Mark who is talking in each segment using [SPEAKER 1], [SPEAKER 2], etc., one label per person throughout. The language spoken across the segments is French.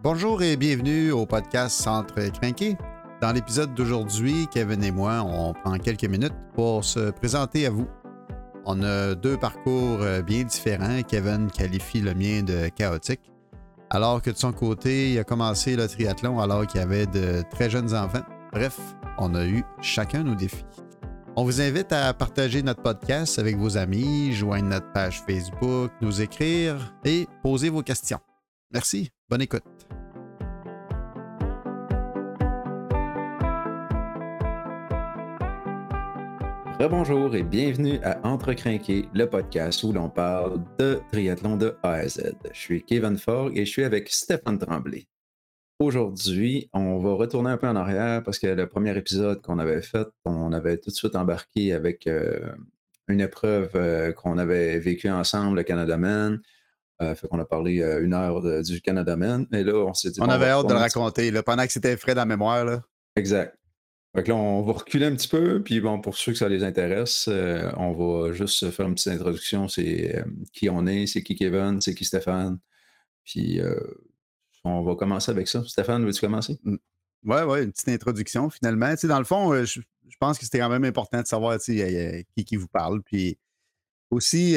[SPEAKER 1] Bonjour et bienvenue au podcast Centre Crinqué. Dans l'épisode d'aujourd'hui, Kevin et moi, on prend quelques minutes pour se présenter à vous. On a deux parcours euh, bien différents. Kevin qualifie le mien de chaotique, alors que de son côté, il a commencé le triathlon alors qu'il avait de très jeunes enfants. Bref, on a eu chacun nos défis. On vous invite à partager notre podcast avec vos amis, joindre notre page Facebook, nous écrire et poser vos questions. Merci, bonne écoute.
[SPEAKER 2] Bonjour et bienvenue à Entrecrinquer, le podcast où l'on parle de triathlon de A à Z. Je suis Kevin Fogg et je suis avec Stéphane Tremblay. Aujourd'hui, on va retourner un peu en arrière parce que le premier épisode qu'on avait fait, on avait tout de suite embarqué avec euh, une épreuve euh, qu'on avait vécue ensemble, le Canada Man. Euh, fait qu'on a parlé une heure du Canada Man. Et là, on s'est dit.
[SPEAKER 1] On avait hâte de le raconter là, pendant que c'était frais dans la mémoire. Là.
[SPEAKER 2] Exact. Là, on va reculer un petit peu, puis bon, pour ceux que ça les intéresse, euh, on va juste faire une petite introduction. C'est euh, qui on est, c'est qui Kevin, c'est qui Stéphane. Puis euh, on va commencer avec ça. Stéphane, veux-tu commencer?
[SPEAKER 1] Oui, oui, une petite introduction finalement. Dans le fond, je, pense que c'était quand même important de savoir qui, qui vous parle. Puis aussi,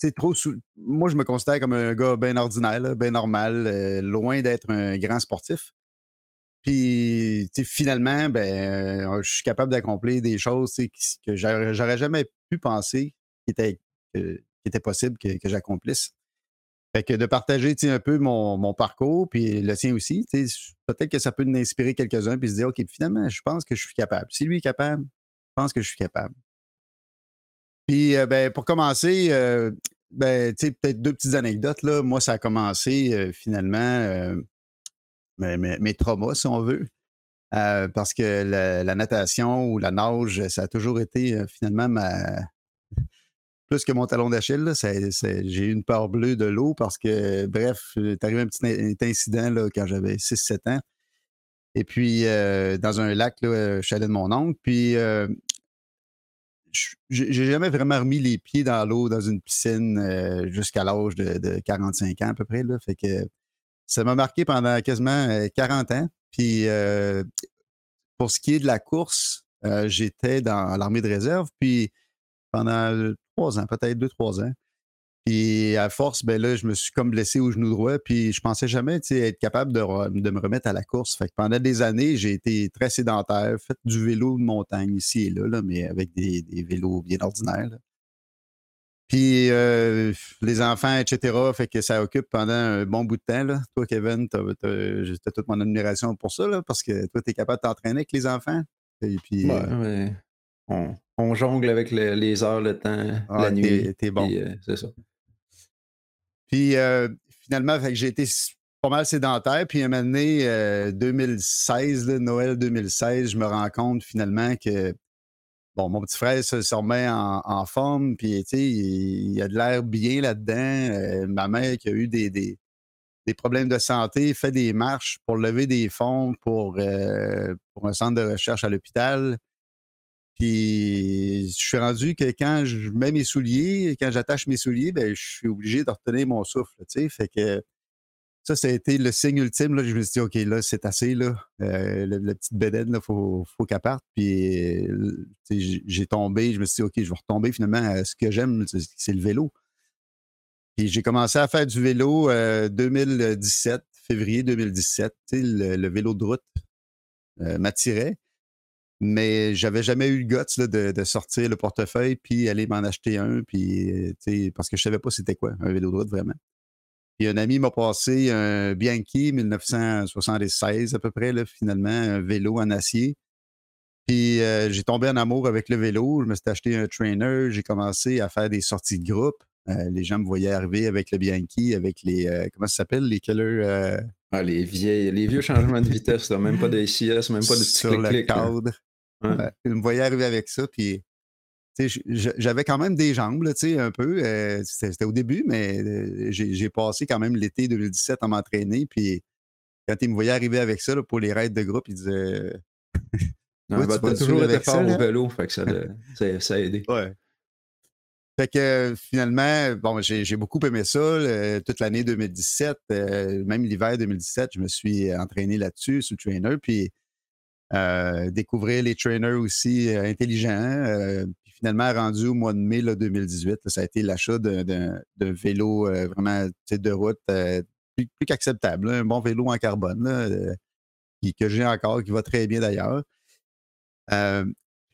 [SPEAKER 1] tu trop moi, je me considère comme un gars bien ordinaire, bien normal, loin d'être un grand sportif. Puis, finalement, ben, euh, je suis capable d'accomplir des choses que j'aurais jamais pu penser qui étaient, qui possible que, j'accomplisse. Fait que de partager un peu mon, parcours, puis le sien aussi, peut-être que ça peut nous inspirer quelques-uns, puis se dire, OK, finalement, je pense que je suis capable. Si lui est capable, je pense que je suis capable. Puis, euh, ben, pour commencer, euh, ben, peut-être deux petites anecdotes. Là. Moi, ça a commencé finalement mes, traumas, si on veut. Euh, parce que la, natation ou la nage, ça a toujours été euh, finalement ma. Plus que mon talon d'Achille, j'ai eu une peur bleue de l'eau parce que, bref, est arrivé un petit incident là, quand j'avais 6-7 ans. Et puis, euh, dans un lac, là, je suis allé de mon oncle. Puis, j'ai jamais vraiment remis les pieds dans l'eau dans une piscine jusqu'à l'âge de, de, 45 ans à peu près. Là. Fait que ça m'a marqué pendant quasiment 40 ans. Puis pour ce qui est de la course, j'étais dans l'armée de réserve, puis pendant trois ans, peut-être deux, trois ans. Puis à force, ben là, je me suis comme blessé au genou droit, puis je pensais jamais être capable de, me remettre à la course. Fait que pendant des années, j'ai été très sédentaire, fait du vélo de montagne ici et là, mais avec des, vélos bien ordinaires. Puis euh, les enfants, etc. Fait que ça occupe pendant un bon bout de temps. Là. Toi, Kevin, as, toute mon admiration pour ça, là, parce que toi, tu es capable de t'entraîner avec les enfants.
[SPEAKER 2] Et puis, euh, on, jongle avec les heures, le temps, ah, la nuit.
[SPEAKER 1] T'es bon.
[SPEAKER 2] Euh, c'est ça.
[SPEAKER 1] Puis finalement, j'ai été pas mal sédentaire. Puis à un moment donné, 2016, Noël 2016, je me rends compte finalement que bon, mon petit frère se, remet en, forme, puis il, il a de l'air bien là-dedans. Euh, ma mère qui a eu des, des, problèmes de santé fait des marches pour lever des fonds pour, euh, pour un centre de recherche à l'hôpital. Puis je suis rendu que quand je mets mes souliers, quand j'attache mes souliers, ben, je suis obligé de retenir mon souffle. Fait que ça, ça a été le signe ultime. Là, je me suis dit, OK, là, c'est assez. Là. Euh, la, petite bédaine, il faut, faut qu'elle parte. Puis j'ai tombé. Je me suis dit, OK, je vais retomber finalement. ce que j'aime, c'est le vélo. Puis j'ai commencé à faire du vélo 2017, euh, février 2017. Le, vélo de route euh, m'attirait. Mais j'avais jamais eu le guts de, de, sortir le portefeuille puis aller m'en acheter un. Puis, parce que je savais pas c'était quoi un vélo de route vraiment. Puis un ami m'a passé un Bianchi 1976 à peu près, là, finalement, un vélo en acier. Puis euh, j'ai tombé en amour avec le vélo. Je me suis acheté un trainer. J'ai commencé à faire des sorties de groupe. Euh, les gens me voyaient arriver avec le Bianchi, avec les. Euh, comment ça s'appelle Les killers.
[SPEAKER 2] Ah, les, vieilles, les vieux changements de vitesse, même pas de SIS, même pas de
[SPEAKER 1] Sur le hein. cadre. Ils me voyaient arriver avec ça. Puis j'avais quand même des jambes, là, un peu. Euh, c'était au début, mais euh, j'ai passé quand même l'été 2017 à m'entraîner. Puis quand ils me voyaient arriver avec ça pour les raids de groupe, ils disaient.
[SPEAKER 2] Non, tu bah, toujours été fort au vélo, fait que ça, ça, a aidé.
[SPEAKER 1] Ouais. Fait que finalement, bon, j'ai beaucoup aimé ça. toute l'année 2017, même l'hiver 2017, je me suis entraîné là-dessus, sous trainer. Puis découvrir les trainers aussi intelligents. Finalement, rendu au mois de mai 2018, ça a été l'achat d'un vélo vraiment de route plus, qu'acceptable. Un bon vélo en carbone que j'ai encore, qui va très bien d'ailleurs.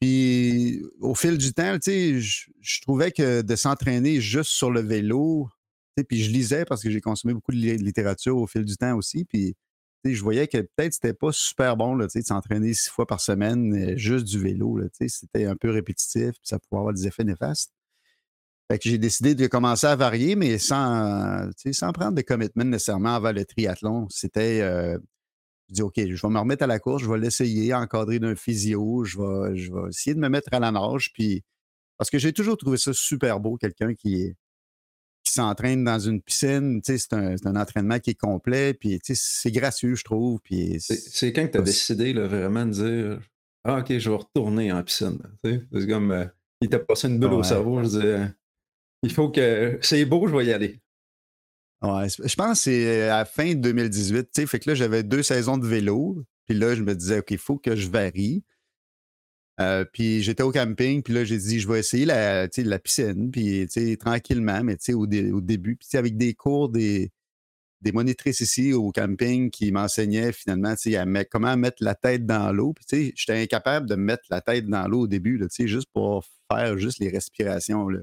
[SPEAKER 1] Puis au fil du temps, je, je trouvais que de s'entraîner juste sur le vélo, puis je lisais parce que j'ai consommé beaucoup de littérature au fil du temps aussi. Puis je voyais que peut-être c'était pas super bon de s'entraîner six fois par semaine euh, juste du vélo. C'était un peu répétitif, puis ça pouvait avoir des effets néfastes. J'ai décidé de commencer à varier, mais sans, sans prendre de commitment nécessairement avant le triathlon. C'était euh, dis, OK, je vais me remettre à la course, je vais l'essayer, encadrer d'un physio, je vais, je vais essayer de me mettre à la nage. Puis, parce que j'ai toujours trouvé ça super beau, quelqu'un qui, qui s'entraîne dans une piscine. C'est un, un, entraînement qui est complet, puis c'est gracieux, je trouve. Puis
[SPEAKER 2] c'est quand que tu as décidé là, vraiment de dire Ah, OK, je vais retourner en piscine. C'est comme euh, il t'a passé une bulle au cerveau. Je dis, euh, il faut que. C'est beau, je vais y aller.
[SPEAKER 1] Ouais, je pense que c'est à la fin 2018. Tu fait que là, j'avais deux saisons de vélo. Puis là, je me disais, OK, il faut que je varie. Euh, puis j'étais au camping, puis là, j'ai dit, je vais essayer la, la piscine, puis tranquillement, mais au, au début, puis avec des cours, des, des monitrices ici au camping qui m'enseignaient finalement à comment mettre la tête dans l'eau. Puis j'étais incapable de mettre la tête dans l'eau au début, là, juste pour faire juste les respirations. Là.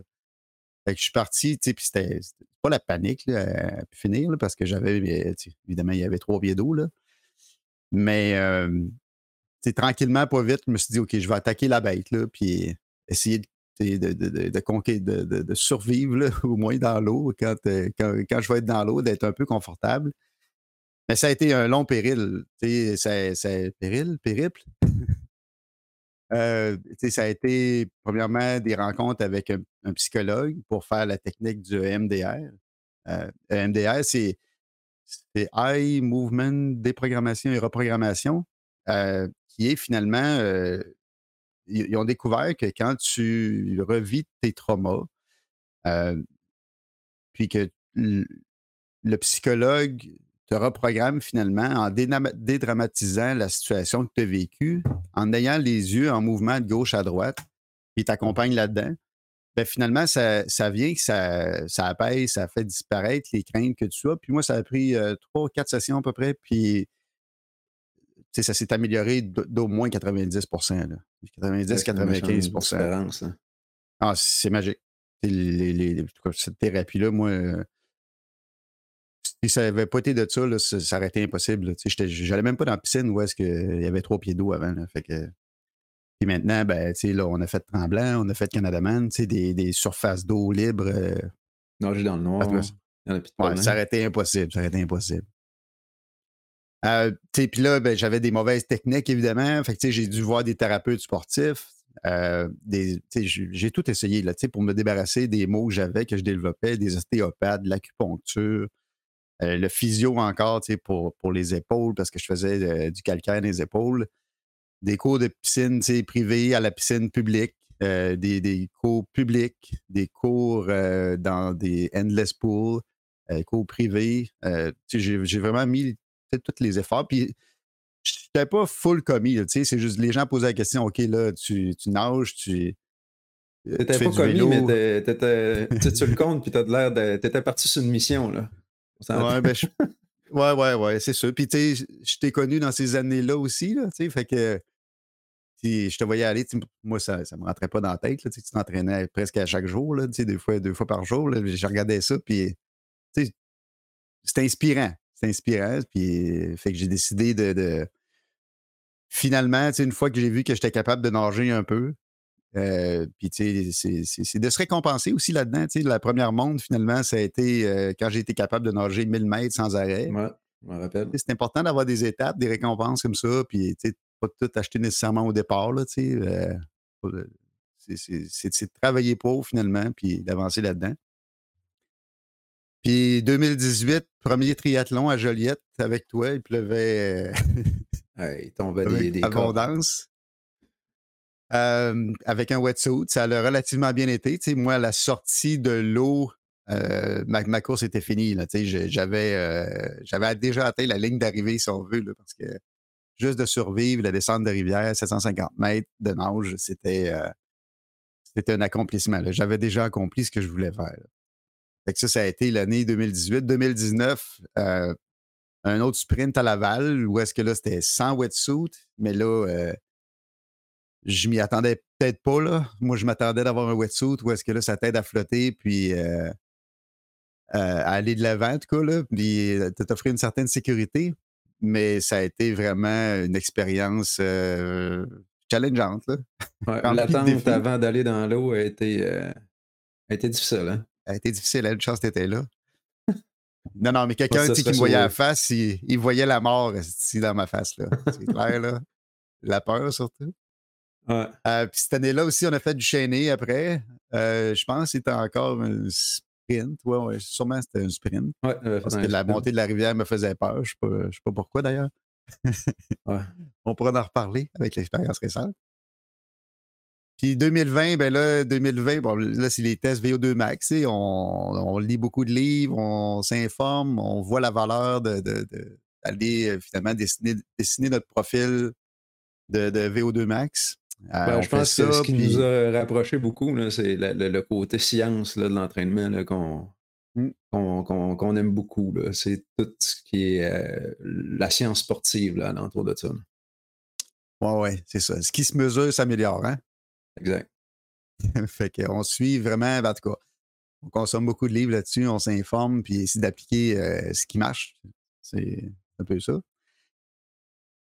[SPEAKER 1] Fait que je suis parti, puis c'était pas la panique là, à finir, parce que j'avais, évidemment, il y avait trois pieds d'eau. Mais tranquillement, pas vite, je me suis dit, OK, je vais attaquer la bête, là, puis essayer de, de, de, de, de survivre, au moins dans l'eau, quand, quand, quand, je vais être dans l'eau, d'être un peu confortable. Mais ça a été un long péril. C'est péril, périple? Euh, ça a été, premièrement, des rencontres avec un, psychologue pour faire la technique du EMDR. Euh, EMDR, c'est Eye Movement Déprogrammation et Reprogrammation, euh, qui est finalement, ils, ont découvert que quand tu revis tes traumas, puis que le psychologue te reprogramme finalement en dédramatisant la situation que tu as vécue, en ayant les yeux en mouvement de gauche à droite, et t'accompagne là-dedans. Ben finalement, ça, vient ça, ça apaise, ça fait disparaître les craintes que tu as. Puis moi, ça a pris trois, quatre sessions à peu près, puis ça s'est amélioré d'au moins 90% 90-95 hein. Ah, c'est magique. cette thérapie-là, moi, si ça n'avait pas été de ça, là, ça, aurait été impossible. J'allais même pas dans la piscine où est-ce qu'il y avait trois pieds d'eau avant. Fait que... Puis maintenant, ben, là, on a fait Tremblant, on a fait Canadaman, des, des surfaces d'eau libres. Euh...
[SPEAKER 2] Nager dans le noir.
[SPEAKER 1] Ouais, ça aurait été impossible. Ça aurait été impossible. Euh, puis là, ben, j'avais des mauvaises techniques, évidemment. Fait que j'ai dû voir des thérapeutes sportifs. Euh, j'ai tout essayé là, pour me débarrasser des maux que j'avais, que je développais, des ostéopathes, l'acupuncture, euh, le physio encore, pour, pour les épaules, parce que je faisais du calcaire les épaules. Des cours de piscine privés à la piscine publique, euh, des, cours publics, des cours dans des endless pools, cours privés. J'ai vraiment mis tous les efforts. Puis, je n'étais pas full commis, c'est juste les gens posaient la question, OK, là, tu, tu nages, tu.
[SPEAKER 2] T'étais pas commis, mais tu le comptes, puis t'as l'air de. T'étais parti sur une mission, là.
[SPEAKER 1] Ouais, ben, ouais, ouais, ouais, c'est sûr. Puis, tu sais, je t'ai connu dans ces années-là aussi, là, tu sais, fait que je te voyais aller, moi, ça ne me rentrait pas dans la tête, là, tu t'entraînais presque à chaque jour, là, deux fois, deux fois par jour, là, je regardais ça, puis, c'était inspirant, c'était inspirant, puis, fait que j'ai décidé de, de... Finalement, une fois que j'ai vu que j'étais capable de nager un peu, euh, puis, tu sais, c'est de se récompenser aussi là-dedans. Tu sais, la première monde, finalement, ça a été euh, quand j'ai été capable de nager 1000 mètres sans arrêt.
[SPEAKER 2] Ouais, je me rappelle.
[SPEAKER 1] C'est important d'avoir des étapes, des récompenses comme ça, puis, tu sais, pas tout acheter nécessairement au départ, là, tu sais. Euh, c'est de travailler pour, finalement, puis d'avancer là-dedans. Puis 2018, premier triathlon à Joliette avec toi, il pleuvait.
[SPEAKER 2] il tombait des, des
[SPEAKER 1] abondance. Euh, avec un wetsuit. Ça a relativement bien été. Tu sais, moi, à la sortie de l'eau, euh, ma, ma course était finie. là. Tu sais, j'ai- J'avais euh, j'avais déjà atteint la ligne d'arrivée, si on veut, là, parce que juste de survivre la descente de rivière, 750 mètres de nage, c'était euh, c'était un accomplissement. J'avais déjà accompli ce que je voulais faire. là. Fait que ça, ça a été l'année 2018. 2019, euh, un autre sprint à Laval, où est-ce que là, c'était sans wetsuit, mais là, euh, je m'y attendais peut-être pas. Là. Moi, je m'attendais d'avoir un wetsuit, où est-ce que là, ça t'aide à flotter, puis euh, à aller de l'avant, en tout cas, là, puis t'offrir une certaine sécurité. Mais ça a été vraiment une expérience
[SPEAKER 2] Ouais,
[SPEAKER 1] challengeante.
[SPEAKER 2] L'attente avant d'aller dans l'eau a été, a été difficile. Hein?
[SPEAKER 1] Ça a été difficile, elle, une chance t'étais là. Non, non, mais quelqu'un qui me voyait à la face, il, il voyait la mort esti, dans ma face. là. C'est clair, là. La peur, surtout.
[SPEAKER 2] Ouais.
[SPEAKER 1] Euh, puis cette année-là aussi, on a fait du chaîné après. Euh, je pense que c'était encore un sprint. Ouais, ouais, sûrement c'était un sprint.
[SPEAKER 2] Ouais,
[SPEAKER 1] Parce que la
[SPEAKER 2] sprint.
[SPEAKER 1] montée de la rivière me faisait peur. Je ne sais, sais pas pourquoi d'ailleurs.
[SPEAKER 2] Ouais.
[SPEAKER 1] On pourra en reparler avec l'expérience récente. Puis 2020, ben là, 2020, bon, là, c'est les tests VO2 Max. On, on lit beaucoup de livres, on s'informe, on voit la valeur de, de- de- d'aller euh, finalement dessiner, dessiner notre profil de, de VO2 Max. Euh,
[SPEAKER 2] Ben, je pense que ce qui
[SPEAKER 1] puis-
[SPEAKER 2] nous a rapproché beaucoup, c'est le, côté science là, de l'entraînement qu'on
[SPEAKER 1] Mm.
[SPEAKER 2] qu'on- aime beaucoup. C'est tout ce qui est euh, la science sportive là, alentour de ça. là.
[SPEAKER 1] Ouais, ouais, c'est ça. Ce qui se mesure s'améliore, hein?
[SPEAKER 2] Exact.
[SPEAKER 1] fait qu'on suit vraiment, ben, en tout cas, on consomme beaucoup de livres là-dessus, on s'informe, puis essaie d'appliquer euh, ce qui marche. C'est un peu ça.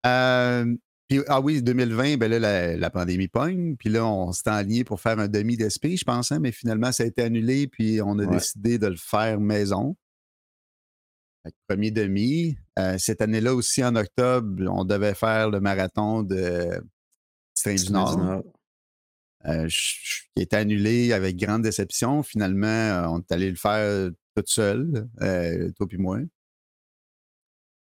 [SPEAKER 1] Euh, puis, ah oui, 2020, ben là, la, la pandémie pogne, puis là, on s'est enligné pour faire un demi d'esprit, je pense, hein, mais finalement, ça a été annulé, puis on a
[SPEAKER 2] Ouais.
[SPEAKER 1] décidé de le faire maison. Fait que premier demi. Euh, cette année-là aussi, en octobre, on devait faire le marathon de Strain du Nord. Euh, qui a été annulé avec grande déception. Finalement, euh, on est allé le faire tout seul, euh, toi puis moi.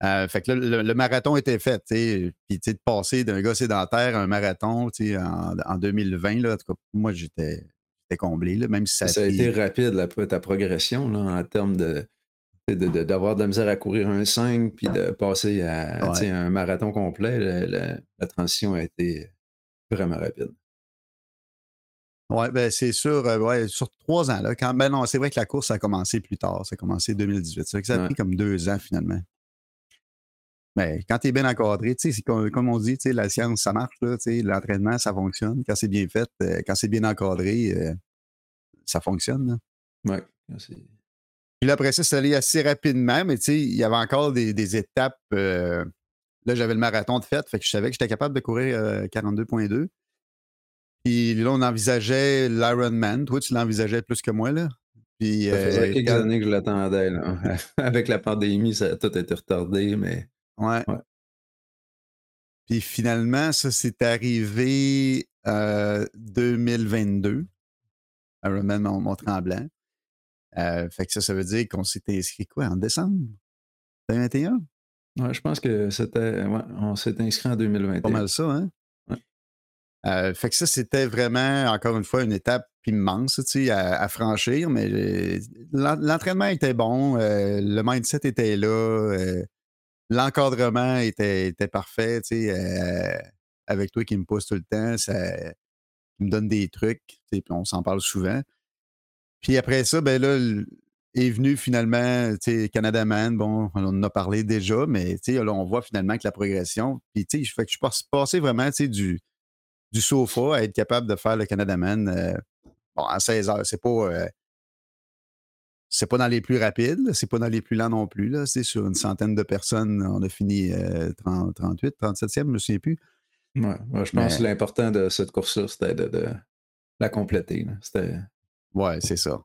[SPEAKER 1] Euh, fait que là, le, le marathon était fait. Puis, de passer d'un gars sédentaire à un marathon, en, en 2020, là, en tout cas, moi, j'étais comblé, là, même si ça,
[SPEAKER 2] Ça a été rapide, la, ta progression, là, en termes de de- de- d'avoir de, la misère à courir un 5 puis de passer à
[SPEAKER 1] Ouais.
[SPEAKER 2] un marathon complet. le- le- la transition a été vraiment rapide.
[SPEAKER 1] Ouais, ben c'est sûr, euh, ouais, sur trois ans. Là, quand, ben non, c'est vrai que la course a commencé plus tard. Ça a commencé 2018. C'est vrai que ça a
[SPEAKER 2] Ouais.
[SPEAKER 1] pris comme deux ans finalement. Mais quand tu es bien encadré, tu sais, c'est comme, comme on dit, la science, ça marche, l'entraînement, ça fonctionne. Quand c'est bien fait, euh, quand c'est bien encadré, euh, ça fonctionne.
[SPEAKER 2] c'est-
[SPEAKER 1] Puis là, après ça, c'est allé assez rapidement, mais il y avait encore des, des étapes. là, j'avais le marathon de fête, fait que je savais que j'étais capable de courir euh, 42.2. Puis là, on envisageait l'Ironman. Toi, tu l'envisageais plus que moi, là? Puis,
[SPEAKER 2] Ça faisait
[SPEAKER 1] euh,
[SPEAKER 2] quelques
[SPEAKER 1] quand-
[SPEAKER 2] années que je l'attendais. là. Avec la pandémie, ça a tout été retardé, mais
[SPEAKER 1] Ouais.
[SPEAKER 2] Ouais.
[SPEAKER 1] Puis finalement, ça, c'est arrivé euh, 2022. Ironman Mont- Mont-Tremblant. Euh, fait que ça, ça veut dire qu'on s'est inscrit quoi, en décembre? 2021?
[SPEAKER 2] ouais, je pense que c'était. ouais, on s'est inscrit en 2021.
[SPEAKER 1] Pas mal ça, hein? Euh, fait que ça, c'était vraiment, encore une fois, une étape immense à, franchir, mais euh, l'en- l'entraînement était bon, euh, le mindset était là, l'encadrement était, parfait, tu avec toi qui me pousse tout le temps, ça, me donne des trucs, puis on s'en parle souvent. Puis après ça, ben là, est venu finalement, tu Canada Man, bon, on en a parlé déjà, mais tu sais, là, on voit finalement que la progression, puis tu sais, je suis pas- passé vraiment, tu du, du sofa à être capable de faire le Canada Man, euh, bon, à 16 heures. C'est pas, euh, c'est pas dans les plus rapides, c'est pas dans les plus lents non plus, là. C'est sur une centaine de personnes, on a fini euh, 30, 38, 37e, je me souviens plus.
[SPEAKER 2] Ouais, ouais, je pense
[SPEAKER 1] Mais-
[SPEAKER 2] que l'important de cette course-là, c'était de, de la compléter. C'était.
[SPEAKER 1] Ouais, c'est ça.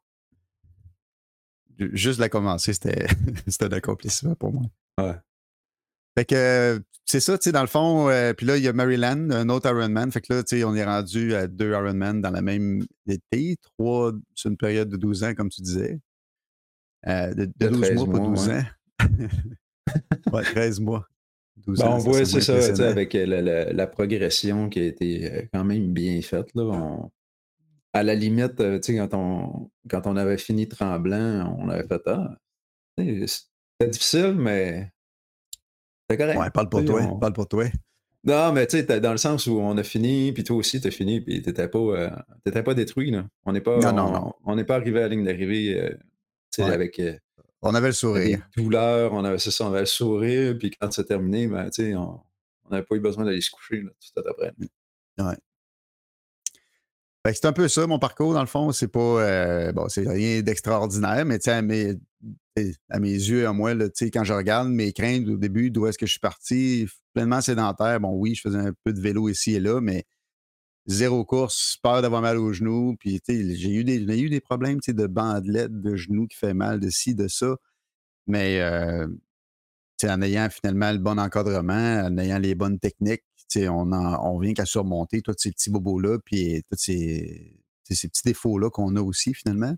[SPEAKER 1] Ju- Juste la commencer, c'était c'était un accomplissement pour moi.
[SPEAKER 2] Ouais.
[SPEAKER 1] Fait que euh, c'est ça, tu sais, dans le fond, euh, puis là, il y a Maryland, un autre Ironman. Fait que là, tu sais, on est rendu à deux Ironman dans la même été, trois sur une période de 12 ans, comme tu disais. Euh, de, de
[SPEAKER 2] De
[SPEAKER 1] 12
[SPEAKER 2] 13
[SPEAKER 1] mois, pas
[SPEAKER 2] mois,
[SPEAKER 1] 12
[SPEAKER 2] ouais.
[SPEAKER 1] ans. ouais, 13 mois.
[SPEAKER 2] 12 ans, on voit, c'est ça, avec la, la, progression qui a été quand même bien faite. Là, à la limite, quand on, quand on avait fini Tremblant, on avait fait Ah, c'était difficile, mais c'est correct.
[SPEAKER 1] Ouais, parle pour toi, parle pour toi.
[SPEAKER 2] Non, mais tu sais, dans le sens où on a fini, puis toi aussi, tu as fini, puis t'étais pas, euh, pas détruit. Là. On n'est pas, non, non, non. On n'est pas arrivé à la ligne d'arrivée euh, avec. Euh,
[SPEAKER 1] on avait le sourire.
[SPEAKER 2] Douleur, on avait, ça, on avait le sourire, puis quand c'est terminé, ben, tu sais, on n'avait pas eu besoin d'aller se coucher là, tout après.
[SPEAKER 1] Ouais. c'est un peu ça, mon parcours, dans le fond. C'est pas. bon, c'est rien d'extraordinaire, mais tu sais, à mes, à mes yeux, à moi, là, quand je regarde mes craintes au début, d'où est-ce que je suis parti, pleinement sédentaire. Bon, oui, je faisais un peu de vélo ici et là, mais zéro course, peur d'avoir mal aux genoux. Puis, j'ai eu des, eu des problèmes de bandelettes, de genoux qui fait mal, de ci, de ça. Mais euh, en ayant finalement le bon encadrement, en ayant les bonnes techniques, on, on vient qu'à surmonter tous ces petits bobos-là, puis tous ces petits défauts-là qu'on a aussi finalement.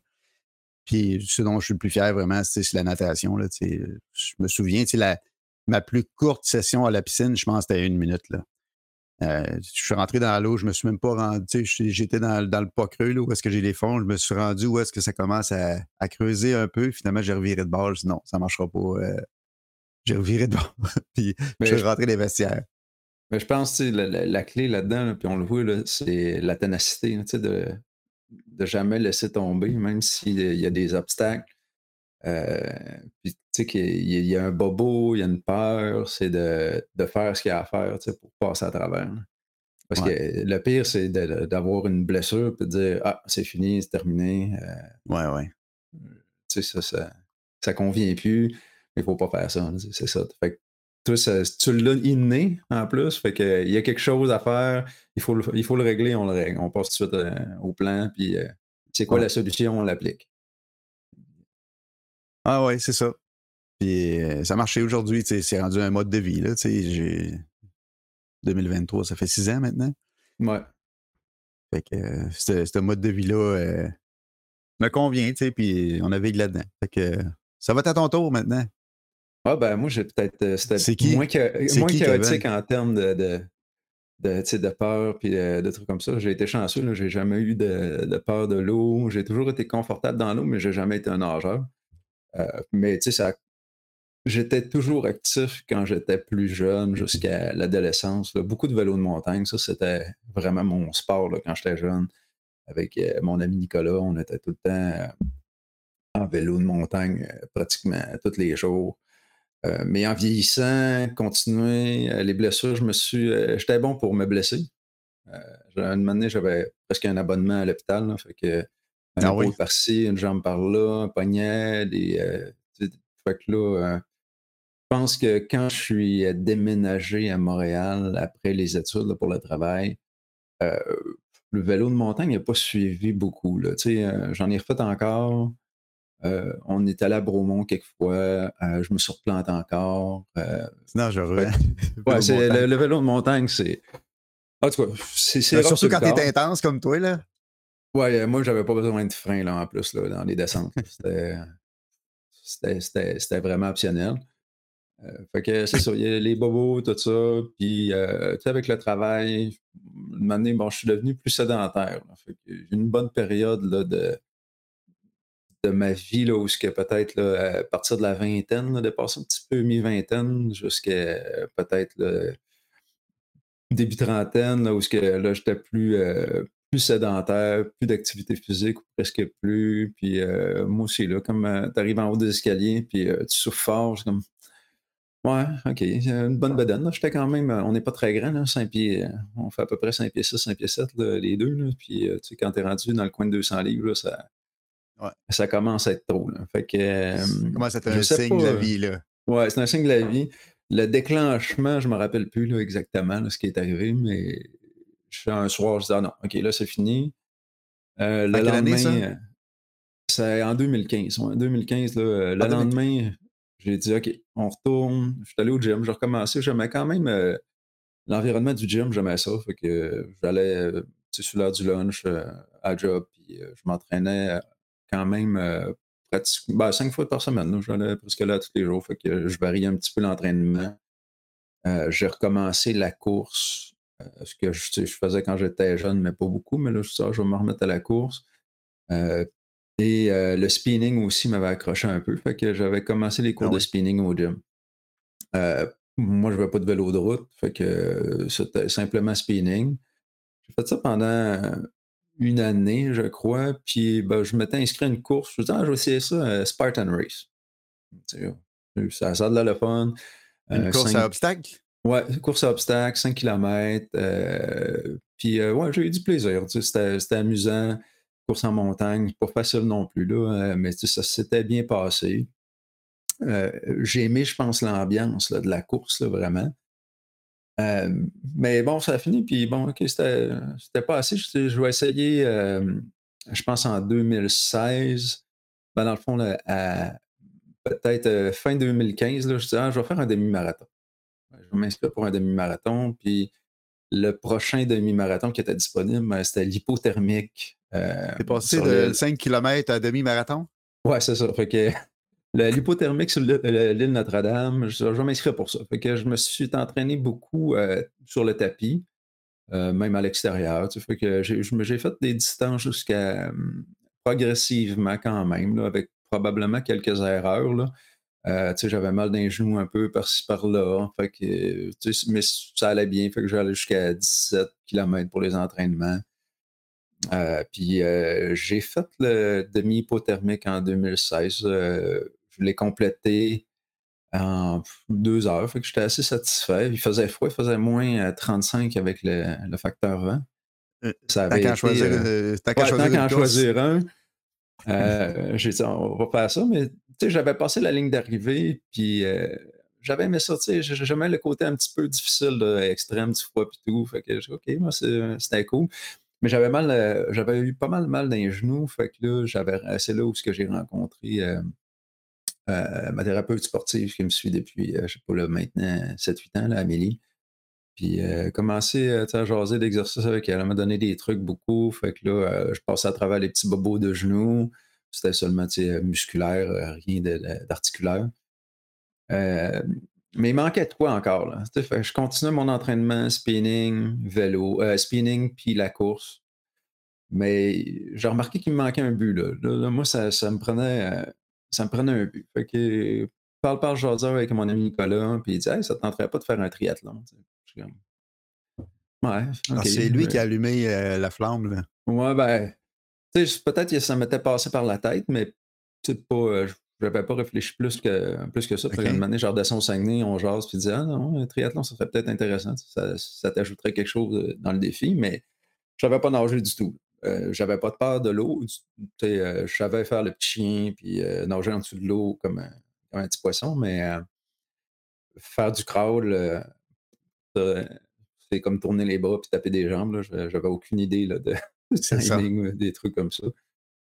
[SPEAKER 1] Puis ce dont je suis le plus fier vraiment, c'est la natation. Là, je me souviens, la, ma plus courte session à la piscine, je pense que c'était une minute. Là. Euh, je suis rentré dans l'eau, je me suis même pas rendu. J'étais dans, dans, le pas creux là, où est-ce que j'ai les fonds. Je me suis rendu où est-ce que ça commence à, creuser un peu. Finalement, j'ai reviré de bord. Je dit non, ça ne marchera pas. Euh, j'ai reviré de bord. puis je suis rentré les vestiaires.
[SPEAKER 2] Mais je pense que la, la, clé là-dedans, puis on le voit, c'est la ténacité, de, de jamais laisser tomber, même s'il y a des obstacles. Euh, puis, tu sais, qu'il y, a un bobo, il y a une peur, c'est de, faire ce qu'il y a à faire pour passer à travers. Parce que le pire, c'est d'avoir une blessure et de dire Ah, c'est fini, c'est terminé.
[SPEAKER 1] Euh, ouais, ouais.
[SPEAKER 2] Tu sais, ça, ça, convient plus, mais il faut pas faire ça. C'est ça. Fait que toi, tu l'as inné en plus, fait que il y a quelque chose à faire, il faut le, il faut le régler, on le règle. On passe tout de suite euh, au plan, puis c'est quoi la solution, on l'applique.
[SPEAKER 1] Ah ouais, c'est ça. Puis ça a marché aujourd'hui, c'est rendu un mode de vie. Là, j'ai... 2023, ça fait six ans maintenant.
[SPEAKER 2] Ouais.
[SPEAKER 1] Fait que ce mode de vie-là me convient, tu puis on navigue là-dedans. Fait que ça va être à ton tour maintenant.
[SPEAKER 2] Ah ben moi j'ai peut-être c'était moins, que, moins chaotique en termes de, de, de, de peur puis de, trucs comme ça. J'ai été chanceux, j'ai jamais eu de, de peur de l'eau. J'ai toujours été confortable dans l'eau, mais j'ai jamais été un nageur. Euh, mais tu sais, ça. J'étais toujours actif quand j'étais plus jeune, jusqu'à l'adolescence. Beaucoup de vélo de montagne, ça, c'était vraiment mon sport quand j'étais jeune. Avec euh, mon ami Nicolas, on était tout le temps euh, en vélo de montagne pratiquement tous les jours. Mais en vieillissant, continuer, les blessures, je me suis. J'étais bon pour me blesser. une année, j'avais presque un abonnement à l'hôpital. Fait que un ah oui? par-ci, une jambe par-là, un poignet. Des, euh, fait que là, euh, je pense que quand je suis euh, déménagé à Montréal après les études pour le travail, le vélo de montagne n'a pas suivi beaucoup. Là. J'en ai refait encore. On est allé à Bromont quelquefois. je me suis encore.
[SPEAKER 1] c'est dangereux.
[SPEAKER 2] ouais, c'est, le, vélo de montagne, c'est. En tout cas, c'est. surtout
[SPEAKER 1] quand tu es intense comme toi, là.
[SPEAKER 2] Ouais, moi, j'avais pas besoin de frein là, en plus là, dans les descentes. C'était vraiment optionnel. Euh, fait que c'est ça, il y a les bobos, tout ça. Puis, euh, tu sais, avec le travail, une année, bon, je suis devenu plus sédentaire. J'ai une bonne période là, de, de ma vie là, où ce que peut-être à partir de la vingtaine, de passer un petit peu mi-vingtaine jusqu'à peut-être début trentaine, là, où ce que là, j'étais plus, euh, plus sédentaire, plus d'activité physique, presque plus. Puis euh, moi aussi, là, comme euh, tu arrives en haut des escaliers, puis euh, tu souffres fort, c'est comme. Ouais, OK. Une bonne bedaine. J'étais quand même. On n'est pas très grand, là, 5 pieds. On fait à peu près 5 pieds 6, 5 pieds 7, les deux. Là, puis tu quand tu es rendu dans le coin de 200 livres, là, ça, ouais. ça commence à être trop. Là. Fait que.
[SPEAKER 1] Ça un signe de la vie, là?
[SPEAKER 2] Ouais, c'est un signe de la vie. Le déclenchement, je ne me rappelle plus là, exactement ce qui est arrivé, mais un soir, je dis, ah non, OK, là, c'est fini. Euh, le lendemain, c'est en 2015. En 2015, là, euh, le lendemain, j'ai dit, OK, on retourne. Je suis allé au gym, j'ai recommencé. J'aimais quand même euh, l'environnement du gym, j'aimais ça. Fait que j'allais sur l'heure du lunch à job, puis je m'entraînais quand même pratiquement ben, cinq fois par semaine. J'allais presque là tous les jours. Fait que je variais un petit peu l'entraînement. j'ai recommencé la course, ce que je, faisais quand j'étais jeune, mais pas beaucoup, mais là, je, je vais me remettre à la course. et le spinning aussi m'avait accroché un peu, fait que j'avais commencé les cours ah de spinning au gym. moi, je ne veux pas de vélo de route, fait que c'était simplement spinning. J'ai fait ça pendant une année, je crois. Puis ben, je m'étais inscrit à une course. Je me disais, ah, je vais essayer ça, euh, Spartan Race. Ça, ça a de le fun.
[SPEAKER 1] Une euh, course à obstacles?
[SPEAKER 2] Ouais, course à obstacles, 5 km. Euh, puis ouais, j'ai eu du plaisir. C'était amusant. Course en montagne, pas facile non plus, là, mais ça s'était bien passé. j'ai aimé, je pense, l'ambiance de la course, là, vraiment. Euh, mais bon, ça a fini, puis bon, OK, c'était pas assez. Je, je vais essayer, euh, je pense en 2016, ben dans le fond, peut-être euh, fin 2015, là, je disais, ah, je vais faire un demi-marathon. Je vais m'inscrire pour un demi-marathon, puis le prochain demi-marathon qui était disponible, ben, c'était l'hypothermique.
[SPEAKER 1] T'es passé de 5 km à demi-marathon?
[SPEAKER 2] Ouais, c'est ça. Fait que L'hypothermique sur l'île Notre-Dame, je, vais m'inscrire pour ça. Je me suis entraîné beaucoup euh, sur le tapis, euh, même à l'extérieur. que j'ai fait des distances jusqu'à hum, progressivement quand même, avec probablement quelques erreurs. Euh, j'avais mal d'un genou un peu par-ci par-là. Fait que, mais ça allait bien. Fait que j'allais jusqu'à 17 km pour les entraînements. puis j'ai fait le demi-hypothermique en 2016 je l'ai complété en deux heures. Fait que j'étais assez satisfait. Il faisait froid, il faisait moins 35 avec le, facteur 20.
[SPEAKER 1] Euh, ça avait qu'à choisir,
[SPEAKER 2] euh, choisir, choisir, un. Euh, j'ai dit, on va faire ça, mais j'avais passé la ligne d'arrivée, puis j'avais aimé ça, j'aimais le côté un petit peu difficile, extrême du froid, puis tout. Fait que j'ai OK, moi, c'était cool. Mais j'avais mal, j'avais eu pas mal mal dans les genoux, fait que là, j'avais, c'est là où j'ai rencontré euh, ma thérapeute sportive qui me suit depuis, euh, je sais pas, là, maintenant 7-8 ans, là, Amélie. Puis euh, commencé à jaser d'exercice avec elle. Elle m'a donné des trucs beaucoup. Fait que là, je passais à travers les petits bobos de genoux. C'était seulement musculaire, rien d'articulaire. mais il manquait de quoi encore? Là? Fait, je continuais mon entraînement, spinning, vélo, spinning, puis la course. Mais j'ai remarqué qu'il me manquait un but. Là. moi, ça, ça, me prenait ça me prenait un but. Fait que parle par jaser avec mon ami Nicolas, puis il dit hey, ça te tenterait pas de faire un triathlon.
[SPEAKER 1] Ouais. Ah, c'est lui qui a allumé euh, la flamme. Là.
[SPEAKER 2] Ouais, ben. Peut-être que ça m'était passé par la tête, mais c'est pas. Euh, je n'avais pas réfléchi plus que, plus que ça. Okay. Une année, je redescends au Saguenay, on jase, puis dit Ah non, un triathlon, ça serait peut-être intéressant. Ça, ça t'ajouterait quelque chose euh, dans le défi, mais je savais pas nager du tout. Euh, j'avais pas de peur de l'eau. Euh, je savais faire le petit chien puis euh, nager en dessous de l'eau comme, un petit poisson, mais faire du crawl, c'est comme tourner les bras puis taper des jambes. J'avais aucune idée là, de timing, des trucs comme ça.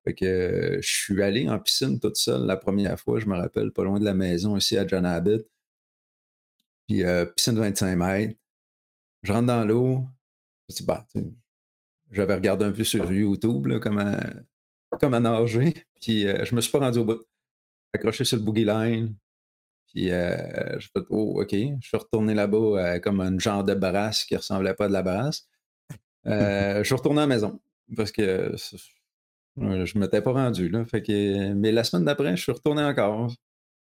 [SPEAKER 2] Fait que je suis allé en piscine toute seule la première fois, je me rappelle, pas loin de la maison, ici à John Abbott. Puis piscine de 25 mètres. Je rentre dans l'eau. Je dis, bah, j'avais regardé un peu sur YouTube là, comment, comment nager. Puis euh, je me suis pas rendu au bout. Accroché sur le boogie line. Puis euh, je fait Oh, OK. Je suis retourné là-bas euh, comme un genre de brasse qui ressemblait pas à de la brasse. je suis retourné à la maison parce que je m'étais pas rendu. Là. Fait que, mais la semaine d'après, je suis retourné encore.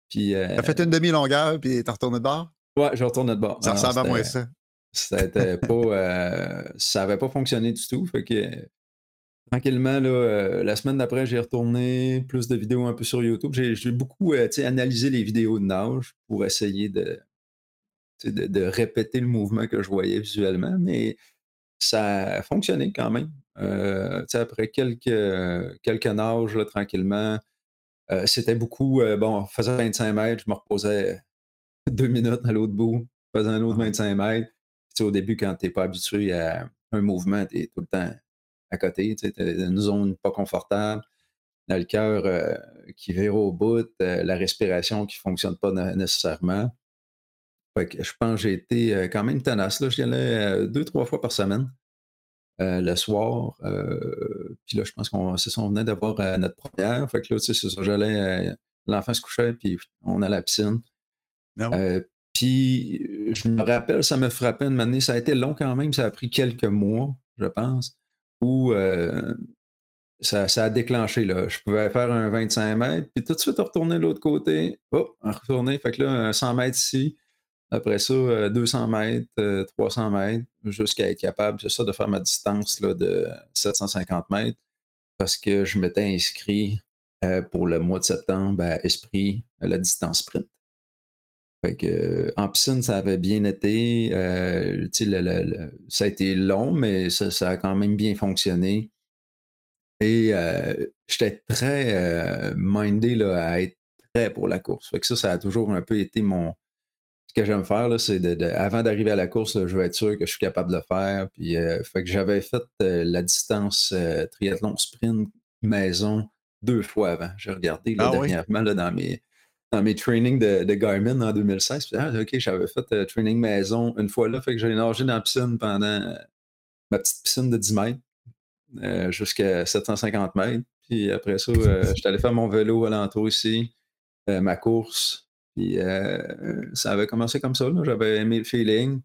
[SPEAKER 2] Puis.
[SPEAKER 1] T'as fait une demi-longueur, puis t'es retourné de bord?
[SPEAKER 2] Ouais, je retourné de bord.
[SPEAKER 1] Ça ressemble à moi ça.
[SPEAKER 2] Ça n'avait pas, euh, pas fonctionné du tout. Fait que tranquillement, là, euh, la semaine d'après, j'ai retourné plus de vidéos un peu sur YouTube. J'ai beaucoup euh, analysé les vidéos de nage pour essayer de, de, répéter le mouvement que je voyais visuellement, mais ça a fonctionné quand même. après quelques, quelques nages, tranquillement, c'était beaucoup, bon, faisait 25 mètres, je me reposais deux minutes à l'autre bout, faisais un autre 25 mètres au début, quand tu n'es pas habitué à un mouvement, tu es tout le temps à côté, tu es dans une zone pas confortable, dans le cœur euh, qui vire au bout, euh, la respiration qui ne fonctionne pas nécessairement. je pense que j'ai été euh, quand même tenace. Là. J'y allais deux, trois fois par semaine. le soir. puis là, je pense qu'on c'est venait d'avoir notre première. Fait que là, c'est ça. J'allais, l'enfant se couchait, puis on allait à la piscine. Puis, je me rappelle, ça me frappait une année. Ça a été long quand même. Ça a pris quelques mois, je pense, où ça, a déclenché. Là. Je pouvais faire un 25 mètres, puis tout de suite retourner de l'autre côté. Oh, retourner. Fait que là, un 100 mètres ici. Après ça, 200 mètres, 300 mètres, jusqu'à être capable, c'est ça, de faire ma distance là, de 750 mètres, parce que je m'étais inscrit pour le mois de septembre à Esprit, la distance sprint. Fait que, en piscine, ça avait bien été. ça a été long, mais ça, a quand même bien fonctionné. Et j'étais très mindé là, à être prêt pour la course. Fait que ça, ça a toujours un peu été mon. Ce que j'aime faire, c'est de, avant d'arriver à la course, je veux être sûr que je suis capable de le faire. Puis, fait que j'avais fait la distance triathlon sprint maison deux fois avant. J'ai regardé là, ah dernièrement dans mes dans mes trainings de, Garmin en 2016. Puis, ah, OK, j'avais fait training maison une fois là, fait que j'ai nagé dans la piscine pendant ma petite piscine de 10 mètres. Euh, jusqu'à 750 mètres. Puis après ça, euh, j'étais allé faire mon vélo alentour ici, euh, ma course. Puis ça avait commencé comme ça. J'avais aimé le feeling.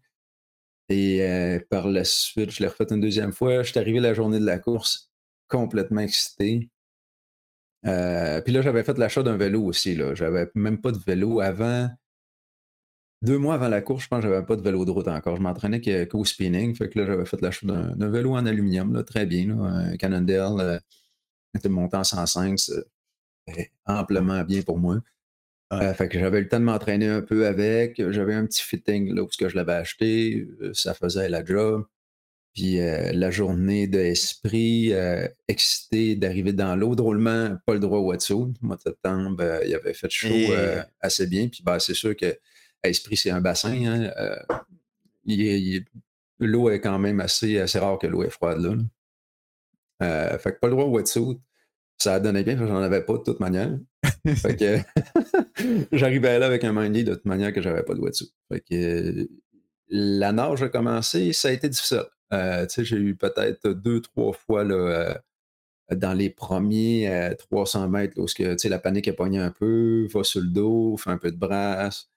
[SPEAKER 2] Et par la suite, je l'ai refait une deuxième fois. Je suis arrivé la journée de la course complètement excité. Puis là, j'avais fait l'achat d'un vélo aussi. J'avais même pas de vélo avant. Deux mois avant la course, je pense que j'avais pas de vélo de route encore. Je m'entraînais qu'au spinning. Fait que là, j'avais fait l'achat d'un vélo en aluminium, là, très bien. Là, un Cannondale, euh, était monté en 105, c'était amplement bien pour moi. Euh, fait que j'avais le temps de m'entraîner un peu avec. J'avais un petit fitting là où je l'avais acheté. Euh, ça faisait la job. Puis la journée d'esprit, excité d'arriver dans l'eau. Drôlement, pas le droit au wetsuit. Mois de septembre, il avait fait chaud assez bien. Puis bah, c'est sûr que Esprit, c'est un bassin. Hein, euh, l'eau est quand même assez, assez rare que l'eau est froide là. Euh, fait que pas le droit au wetsuit. Ça donnait bien, j'en avais pas de toute manière. fait que j'arrivais là avec un mindie de toute manière que j'avais pas de wetsuit. Fait que la nage a commencé, ça a été difficile. Euh, j'ai eu peut-être deux, trois fois là, dans les premiers 300 mètres, lorsque la panique a pogné un peu, va sur le dos, fait un peu de brasse.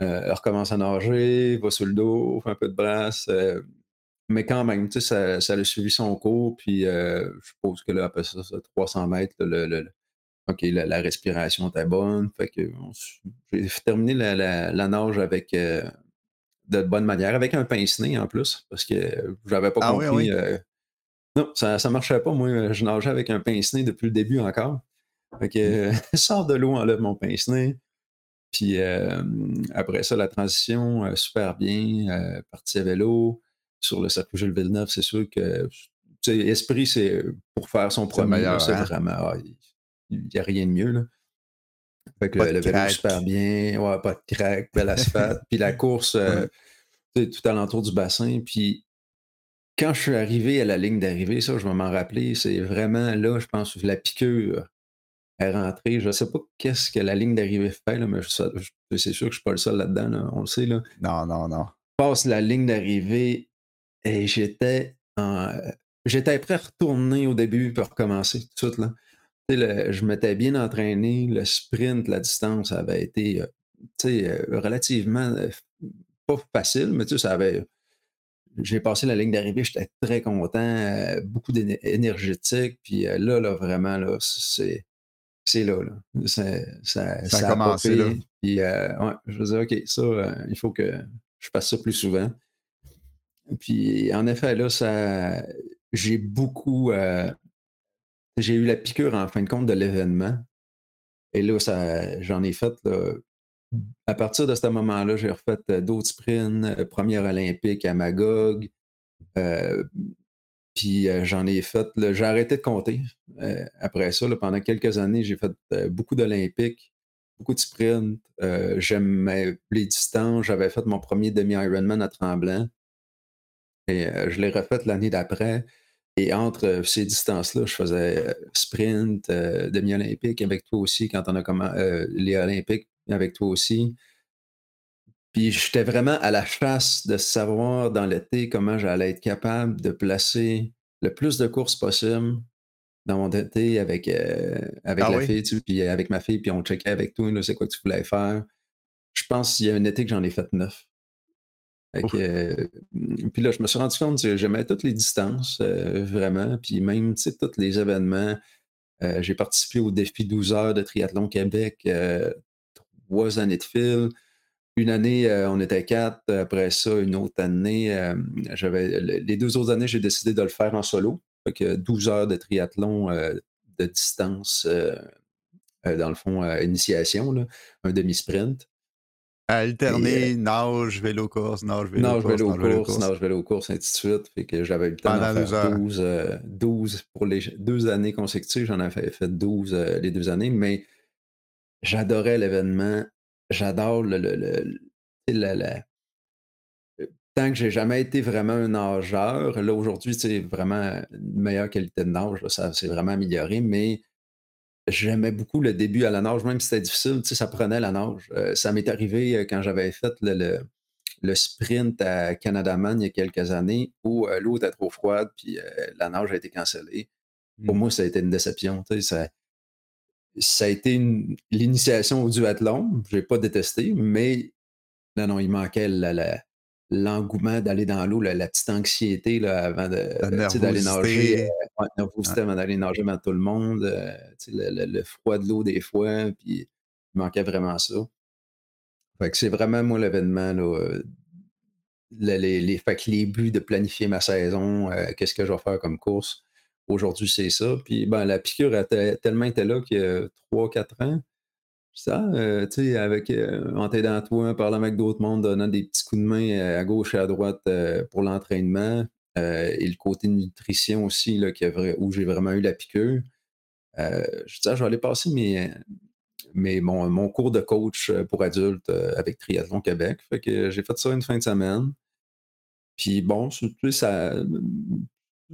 [SPEAKER 2] Euh, recommence à nager, va sur le dos, fait un peu de brasse. Euh, mais quand même, ça, a suivi son cours. Puis euh, je suppose que là, après ça, 300 mètres, le, la, respiration était bonne. Fait que j'ai terminé la, nage avec de bonne manière, avec un pince-nez en plus, parce que j'avais pas ah compris. non, ça, ça marchait pas. Moi, je nageais avec un pince-nez depuis le début encore. Fait que, mmh. sors de l'eau, enlève mon pince-nez. Puis après ça, la transition, super bien, euh, partie à vélo. Sur le circuit Jules Villeneuve, c'est sûr que Esprit, c'est pour faire son premier, c'est hein? vraiment. Ah, il n'y a rien de mieux. Là. Fait que le, vélo super bien, ouais, pas de crack, bel asphalte. puis la course, euh, tout alentour du bassin. Puis quand je suis arrivé à la ligne d'arrivée, ça, je vais m'en rappeler, c'est vraiment là, je pense, la piqûre rentrer. Je ne sais pas qu'est-ce que la ligne d'arrivée fait, là, mais c'est sûr que je ne suis pas le seul là-dedans, on le sait. Là.
[SPEAKER 1] Non, non, non.
[SPEAKER 2] Je passe la ligne d'arrivée et j'étais en... J'étais prêt à retourner au début pour recommencer tout de suite. Là. Je m'étais bien entraîné. Le sprint, la distance avait été euh, euh, relativement euh, pas facile, mais ça avait. J'ai passé la ligne d'arrivée, j'étais très content, beaucoup d'énergétique. Puis là, là, vraiment, là, c'est c'est là, là. Ça,
[SPEAKER 1] ça, a commencé. Là.
[SPEAKER 2] Puis, euh, ouais, je veux dire, OK, ça, euh, il faut que je fasse ça plus souvent. Puis, en effet, là, ça, j'ai beaucoup. Euh, j'ai eu la piqûre, en fin de compte, de l'événement. Et là, ça, j'en ai fait. À partir de ce moment-là, j'ai refait d'autres sprints, première olympique à Magog. Puis j'en ai fait, j'ai arrêté de compter. après ça, pendant quelques années, j'ai fait beaucoup d'Olympiques, beaucoup de sprints. J'aimais les distances. J'avais fait mon premier demi-Ironman à Tremblant. Et je l'ai refait l'année d'après. Et entre ces distances-là, je faisais sprint, demi-olympique avec toi aussi, quand on a commencé les Olympiques avec toi aussi. Puis j'étais vraiment à la chasse de savoir dans l'été comment j'allais être capable de placer le plus de courses possible dans mon été avec, euh, avec ah la fille, puis avec ma fille, puis on checkait avec toi, c'est quoi que tu voulais faire. je pense qu'il y a un été que j'en ai fait neuf. Euh, puis là, je me suis rendu compte que j'aimais toutes les distances, euh, vraiment. Puis même, tu sais, tous les événements. Euh, j'ai participé au défi 12 heures de Triathlon Québec trois années de fil. Une année, on était quatre. Après ça, une autre année, j'avais les deux autres années, j'ai décidé de le faire en solo. Fait que 12 heures de triathlon de distance, dans le fond, initiation, un demi-sprint.
[SPEAKER 1] Alterner nage, vélo course, nage, vélo
[SPEAKER 2] nage,
[SPEAKER 1] course.
[SPEAKER 2] Vélo nage, course, nage, vélo course, ainsi de suite. Fait que j'avais eu le temps d'en faire 12, 12, pour les deux années consécutives. J'en avais fait 12 les deux années, mais j'adorais l'événement. J'adore le, le, le, tant que j'ai jamais été vraiment un nageur, là aujourd'hui, c'est vraiment une meilleure qualité de nage, ça s'est vraiment amélioré, mais j'aimais beaucoup le début à la nage, même si c'était difficile, ça prenait la nage. Euh, ça m'est arrivé euh, quand j'avais fait le, le, sprint à Canadaman il y a quelques années où euh, l'eau était trop froide, puis la nage a été cancellée. Pour mmh. moi, ça a été une déception. Ça, ça a été l'initiation au duathlon. Je n'ai pas détesté, mais non, non, il manquait la, l'engouement d'aller dans l'eau, la, petite anxiété là, avant d'aller nager. Euh, avant d'aller nager devant tout le monde. Euh, le, froid de l'eau des fois, puis il manquait vraiment ça. Fait que c'est vraiment moi l'événement. Euh, les, les, fait que les buts de planifier ma saison, qu'est-ce que je vais faire comme course. Aujourd'hui, c'est ça. Puis ben, la piqûre a tellement été là qu'il y a 3-4 ans ça, euh, tu sais, avec, euh, en t'aidant toi, en parlant avec d'autres mondes, donnant des petits coups de main euh, à gauche et à droite pour l'entraînement, et le côté nutrition aussi, là, où j'ai vraiment eu la piqûre. je disais, je vais aller passer mon, mon, cours de coach pour adultes avec Triathlon Québec. Fait que j'ai fait ça une fin de semaine. Puis bon, ça,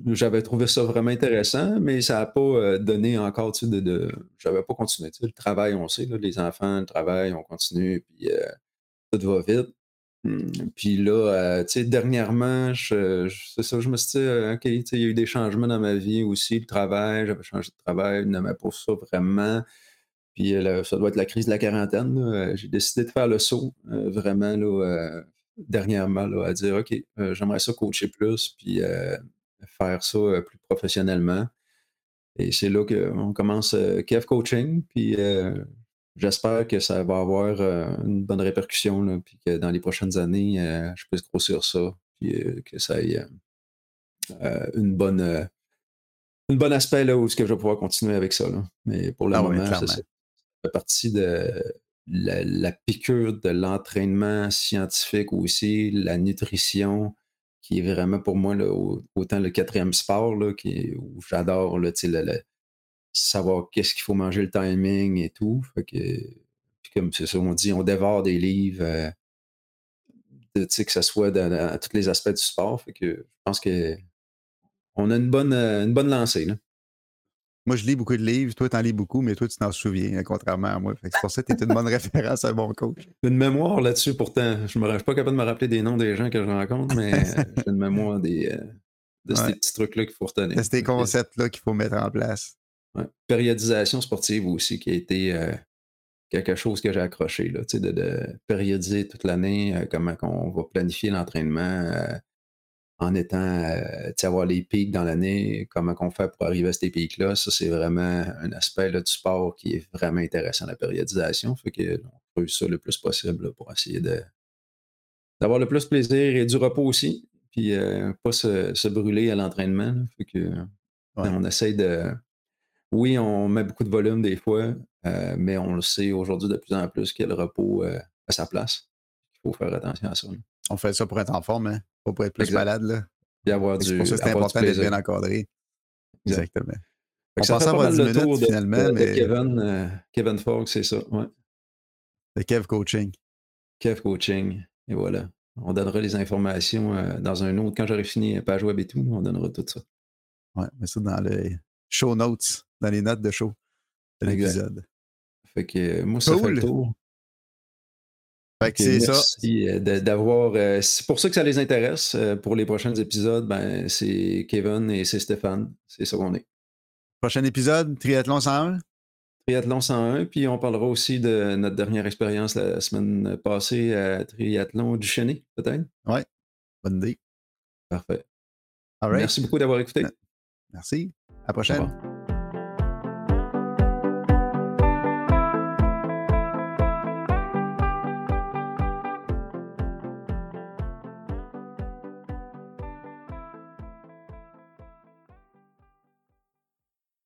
[SPEAKER 2] j'avais trouvé ça vraiment intéressant, mais ça n'a pas euh, donné encore, tu sais, de, de j'avais pas continué. Tu sais, le travail, on sait, les enfants, le travail, on continue, puis euh, tout va vite. Hum, puis là, euh, tu sais, dernièrement, je, c'est ça, je me suis dit, OK, tu sais, il y a eu des changements dans ma vie aussi, le travail, j'avais changé de travail, je n'aimais pas ça vraiment. Puis ça doit être la crise de la quarantaine. J'ai décidé de faire le saut, vraiment, là, dernièrement, là, à dire, OK, j'aimerais ça coacher plus, puis faire ça euh, plus professionnellement. Et c'est là qu'on commence euh, Kev Coaching, puis euh, j'espère que ça va avoir une bonne répercussion, puis que dans les prochaines années, je puisse grossir ça, puis que ça ait une bonne, une bon aspect là, où ce que je vais pouvoir continuer avec ça. Mais pour le ah moment, ça, fait partie de la, la piqûre de l'entraînement scientifique aussi, la nutrition, qui est vraiment pour moi autant le quatrième sport là, qui où j'adore savoir qu'est-ce qu'il faut manger, le timing et tout. Fait que, comme c'est ça, on dit, on dévore des livres, euh, que ce soit dans, tous les aspects du sport. Fait que je pense que on a une bonne, euh, une bonne lancée. Là.
[SPEAKER 1] Moi, je lis beaucoup de livres. Toi, tu en lis beaucoup, mais toi, tu t'en souviens, hein, contrairement à moi. C'est pour ça que tu es une bonne référence à un bon coach.
[SPEAKER 2] Une mémoire là-dessus, pourtant. Je ne suis pas capable de me rappeler des noms des gens que je rencontre, mais j'ai une mémoire des, euh, de ces petits trucs-là qu'il faut retenir.
[SPEAKER 1] De ces concepts-là qu'il faut mettre en place.
[SPEAKER 2] Périodisation sportive aussi, qui a été euh, quelque chose que j'ai accroché. Là, de, de périodiser toute l'année, euh, comment on va planifier l'entraînement en étant, euh, avoir les pics dans l'année, comment on fait pour arriver à ces pics-là, ça, c'est vraiment un aspect là, du sport qui est vraiment intéressant, la périodisation. Fait que on ça le plus possible pour essayer de d'avoir le plus de plaisir et du repos aussi, puis euh, pas se, brûler à l'entraînement. Fait que on essaye de. Oui, on met beaucoup de volume des fois, euh, mais on le sait aujourd'hui de plus en plus que le repos à sa place. Il faut faire attention à ça.
[SPEAKER 1] On fait ça pour être en forme, hein? pas pour être plus malade. Là.
[SPEAKER 2] c'est
[SPEAKER 1] pour ça que c'est important d'être bien encadré. Exactement. On passe à avoir 10 minutes finalement. mais...
[SPEAKER 2] Kevin, euh, Kevin Fogg, c'est ça. Ouais.
[SPEAKER 1] Le Kev Coaching.
[SPEAKER 2] Kev Coaching. Et voilà. On donnera les informations euh, dans un autre. Quand j'aurai fini page web et tout, on donnera tout ça.
[SPEAKER 1] Ouais, mais ça dans les show notes, dans les notes de show de l'épisode.
[SPEAKER 2] Fait que euh, moi, ça fait le tour
[SPEAKER 1] c'est ça.
[SPEAKER 2] Euh, d'avoir. Euh, c'est pour ça que ça les intéresse. Euh, pour les prochains épisodes, ben, c'est Kevin et c'est Stéphane. C'est ça qu'on est.
[SPEAKER 1] Prochain épisode, triathlon ensemble?
[SPEAKER 2] Triathlon 101, puis on parlera aussi de notre dernière expérience la semaine passée à Triathlon du Chenet, peut-être?
[SPEAKER 1] Ouais, bonne idée.
[SPEAKER 2] Parfait.
[SPEAKER 1] All right.
[SPEAKER 2] Merci beaucoup d'avoir écouté.
[SPEAKER 1] Merci. À la prochaine.